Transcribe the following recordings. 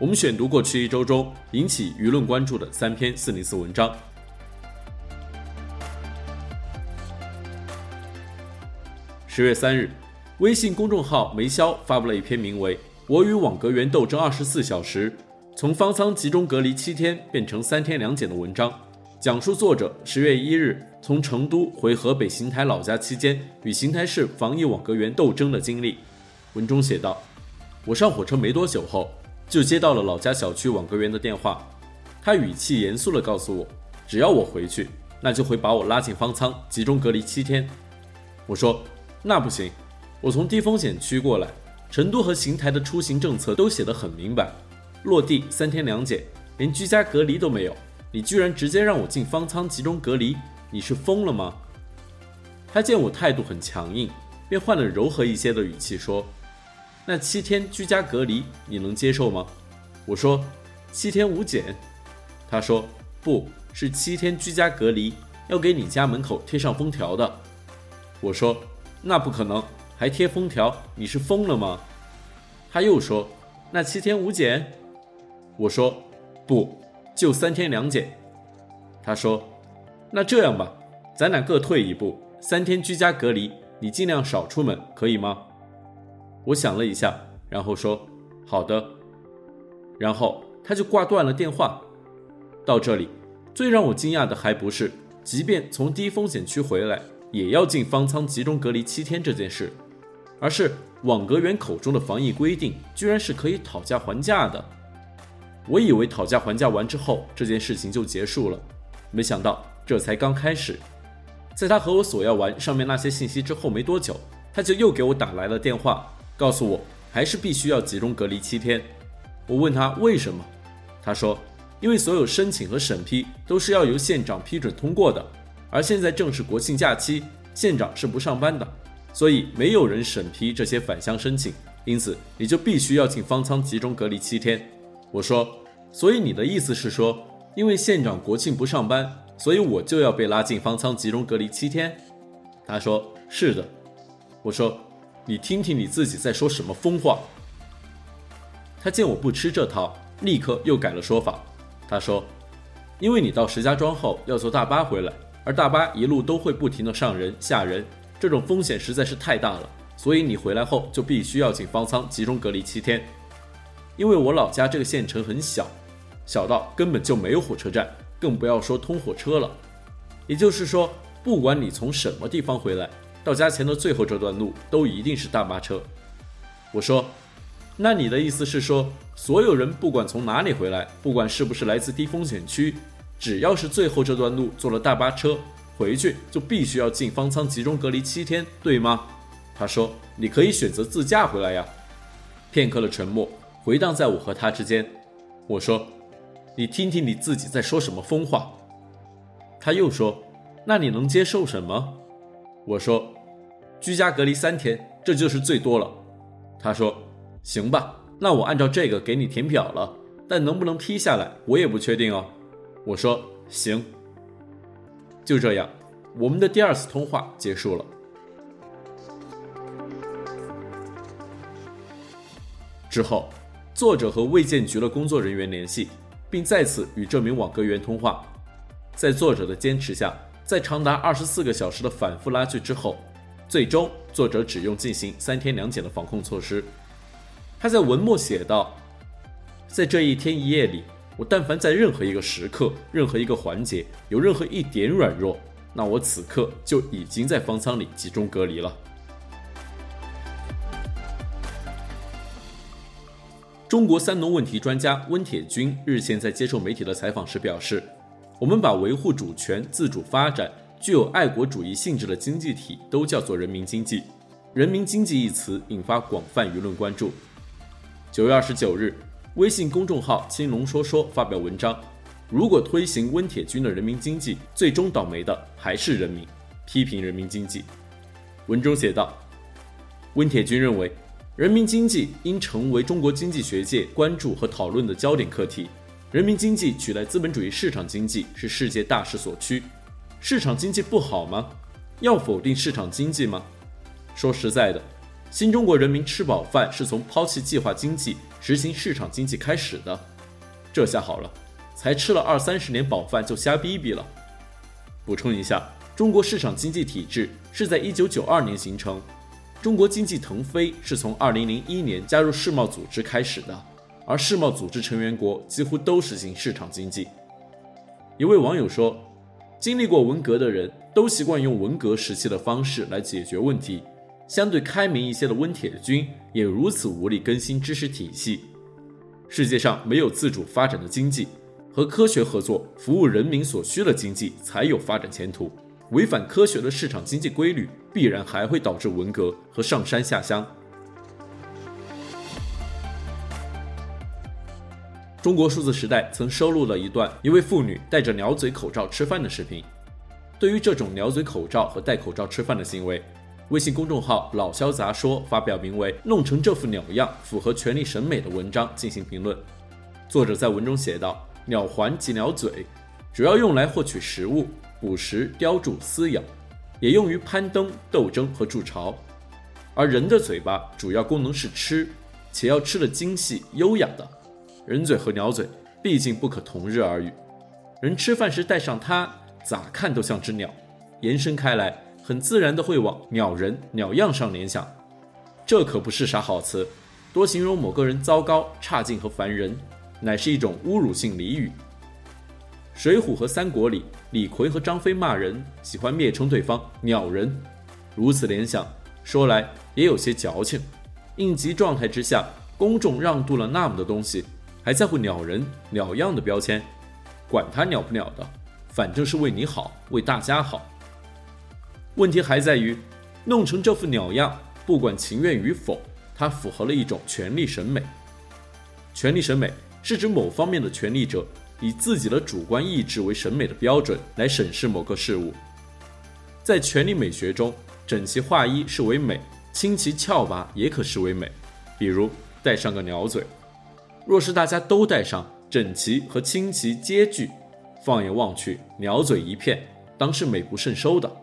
我们选读过去一周中引起舆论关注的三篇四零四文章。十月三日，微信公众号梅潇发布了一篇名为《我与网格员斗争二十四小时：从方舱集中隔离七天变成三天两检》的文章。讲述作者十月一日从成都回河北邢台老家期间与邢台市防疫网格员斗争的经历。文中写道：“我上火车没多久后，就接到了老家小区网格员的电话，他语气严肃地告诉我，只要我回去，那就会把我拉进方舱集中隔离七天。”我说：“那不行，我从低风险区过来，成都和邢台的出行政策都写得很明白，落地三天两检，连居家隔离都没有。”你居然直接让我进方舱集中隔离，你是疯了吗？他见我态度很强硬，便换了柔和一些的语气说：“那七天居家隔离你能接受吗？”我说：“七天无检。”他说：“不是七天居家隔离，要给你家门口贴上封条的。”我说：“那不可能，还贴封条，你是疯了吗？”他又说：“那七天无检。”我说：“不。”就三天两检，他说：“那这样吧，咱俩各退一步，三天居家隔离，你尽量少出门，可以吗？”我想了一下，然后说：“好的。”然后他就挂断了电话。到这里，最让我惊讶的还不是，即便从低风险区回来，也要进方舱集中隔离七天这件事，而是网格员口中的防疫规定，居然是可以讨价还价的。我以为讨价还价完之后，这件事情就结束了，没想到这才刚开始。在他和我索要完上面那些信息之后没多久，他就又给我打来了电话，告诉我还是必须要集中隔离七天。我问他为什么，他说因为所有申请和审批都是要由县长批准通过的，而现在正是国庆假期，县长是不上班的，所以没有人审批这些返乡申请，因此你就必须要进方舱集中隔离七天。我说，所以你的意思是说，因为县长国庆不上班，所以我就要被拉进方舱集中隔离七天？他说是的。我说，你听听你自己在说什么疯话。他见我不吃这套，立刻又改了说法。他说，因为你到石家庄后要坐大巴回来，而大巴一路都会不停地上人下人，这种风险实在是太大了，所以你回来后就必须要进方舱集中隔离七天。因为我老家这个县城很小，小到根本就没有火车站，更不要说通火车了。也就是说，不管你从什么地方回来，到家前的最后这段路都一定是大巴车。我说，那你的意思是说，所有人不管从哪里回来，不管是不是来自低风险区，只要是最后这段路坐了大巴车回去，就必须要进方舱集中隔离七天，对吗？他说，你可以选择自驾回来呀。片刻的沉默。回荡在我和他之间，我说：“你听听你自己在说什么疯话。”他又说：“那你能接受什么？”我说：“居家隔离三天，这就是最多了。”他说：“行吧，那我按照这个给你填表了，但能不能批下来，我也不确定哦。”我说：“行。”就这样，我们的第二次通话结束了。之后。作者和卫健局的工作人员联系，并再次与这名网格员通话。在作者的坚持下，在长达二十四个小时的反复拉锯之后，最终作者只用进行三天两检的防控措施。他在文末写道：“在这一天一夜里，我但凡在任何一个时刻、任何一个环节有任何一点软弱，那我此刻就已经在方舱里集中隔离了。”中国三农问题专家温铁军日前在接受媒体的采访时表示：“我们把维护主权、自主发展、具有爱国主义性质的经济体都叫做人民经济。人民经济一词引发广泛舆论关注。”九月二十九日，微信公众号“青龙说说”发表文章：如果推行温铁军的人民经济，最终倒霉的还是人民。批评人民经济。文中写道：温铁军认为，人民经济应成为中国经济学界关注和讨论的焦点课题。人民经济取代资本主义市场经济是世界大势所趋。市场经济不好吗？要否定市场经济吗？说实在的，新中国人民吃饱饭是从抛弃计划经济、实行市场经济开始的。这下好了，才吃了二三十年饱饭就瞎逼逼了。补充一下，中国市场经济体制是在一九九二年形成。中国经济腾飞是从二零零一年加入世贸组织开始的，而世贸组织成员国几乎都实行市场经济。一位网友说：“经历过文革的人都习惯用文革时期的方式来解决问题，相对开明一些的温铁军也如此无力更新知识体系。世界上没有自主发展的经济，和科学合作、服务人民所需的经济才有发展前途。”违反科学的市场经济规律，必然还会导致文革和上山下乡。中国数字时代曾收录了一段一位妇女戴着鸟嘴口罩吃饭的视频。对于这种鸟嘴口罩和戴口罩吃饭的行为，微信公众号“老萧杂说”发表名为《弄成这副鸟样符合权力审美》的文章进行评论。作者在文中写道：“鸟环及鸟嘴，主要用来获取食物。”捕食、叼住、撕咬，也用于攀登、斗争和筑巢。而人的嘴巴主要功能是吃，且要吃得精细、优雅的。人嘴和鸟嘴毕竟不可同日而语。人吃饭时带上它，咋看都像只鸟。延伸开来，很自然地会往鸟人、鸟样上联想。这可不是啥好词，多形容某个人糟糕、差劲和烦人，乃是一种侮辱性俚语。《水浒》和《三国》里，李逵和张飞骂人，喜欢蔑称对方“鸟人”，如此联想，说来也有些矫情。应急状态之下，公众让渡了那么多东西，还在乎“鸟人”“鸟样”的标签？管他鸟不鸟的，反正是为你好，为大家好。问题还在于，弄成这副鸟样，不管情愿与否，它符合了一种权力审美。权力审美是指某方面的权力者。以自己的主观意志为审美的标准来审视某个事物，在权力美学中，整齐划一视为美，清奇翘拔也可视为美。比如戴上个鸟嘴，若是大家都戴上，整齐和清奇皆具，放眼望去，鸟嘴一片，当是美不胜收的。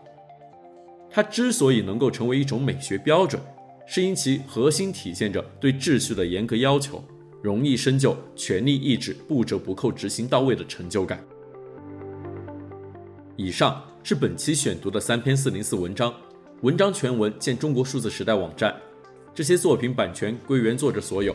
它之所以能够成为一种美学标准，是因其核心体现着对秩序的严格要求。容易深究权力意志不折不扣执行到位的成就感。以上是本期选读的三篇四零四文章，文章全文见中国数字时代网站。这些作品版权归原作者所有，